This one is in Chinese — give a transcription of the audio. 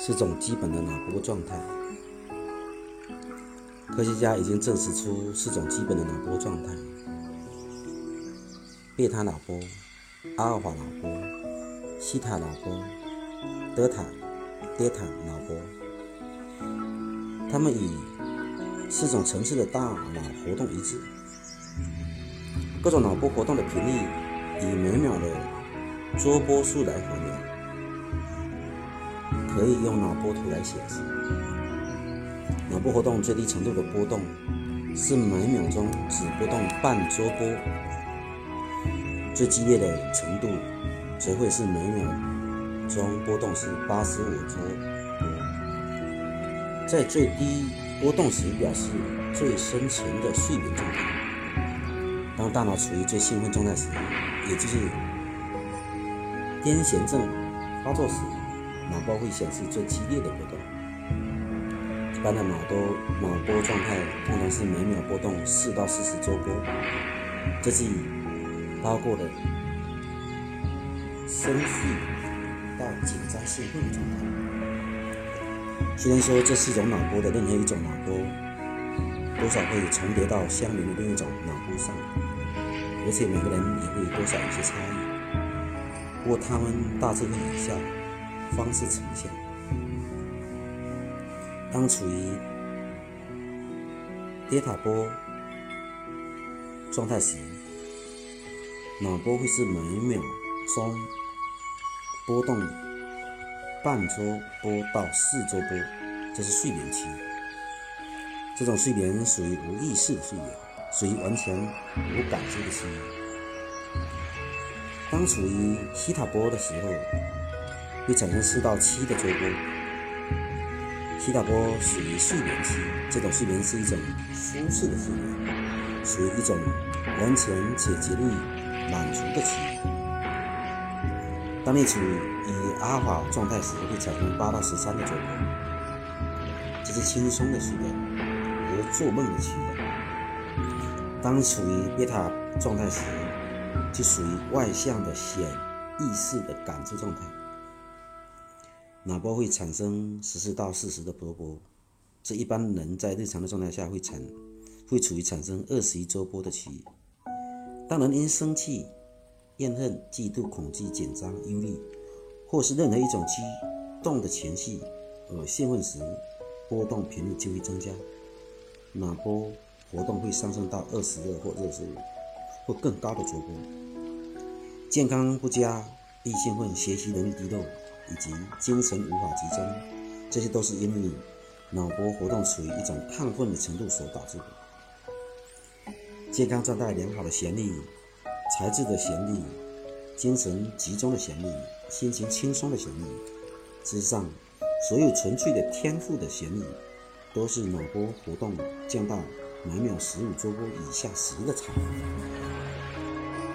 是种基本的脑波状态。科学家已经证实出四种基本的脑波状态：贝塔脑波、阿尔法脑波、西塔脑波、德塔、德塔脑波。它们与四种层次的大脑活动一致。各种脑波活动的频率以每秒的桌波数来衡量，可以用脑波图来显示。脑波活动最低程度的波动是每秒钟只波动半桌波，最激烈的程度则会是每秒钟波动是八十五周波。在最低波动时，表示最深层的睡眠状态。当大脑处于最兴奋状态时，也就是癫痫症发作时，脑波会显示最激烈的波动。一般的脑波脑波状态通常是每秒波动四到四十周波，这是包括了深睡到紧张兴奋的状态。虽然说这四种脑波的任何一种脑波，多少会重叠到相邻的另一种脑波上，而且每个人也会多少有些差异。不过它们大致会以下方式呈现。当处于跌塔波状态时，脑波会是每秒钟波动半周波到四周波，这是睡眠期。这种睡眠属于无意识的睡眠，属于完全无感觉的睡眠。当处于西塔波的时候，会产生四到七的周波。西塔波属于睡眠期，这种睡眠是一种舒适的睡眠，属于一种完全且极力满足的期。当你处于阿尔法状态时，会产生八到十三的周波，这是轻松的睡眠和做梦的期。当处于贝塔状态时，就属于外向的显意识的感知状态。脑波会产生十四到四十的波波，这一般人在日常的状态下会产会处于产生二十一周波的区域。当人因生气、怨恨、嫉妒、恐惧、紧张、忧虑，或是任何一种激动的情绪而兴奋时，波动频率就会增加，脑波活动会上升到二十二或二十五或更高的周波。健康不佳、易兴奋、学习能力低落。以及精神无法集中，这些都是因为脑波活动处于一种亢奋的程度所导致的。健康状态良好的旋律、才智的旋律、精神集中的旋律、心情轻松的旋律，之上，所有纯粹的天赋的旋律，都是脑波活动降到每秒十五周波以下时的产物。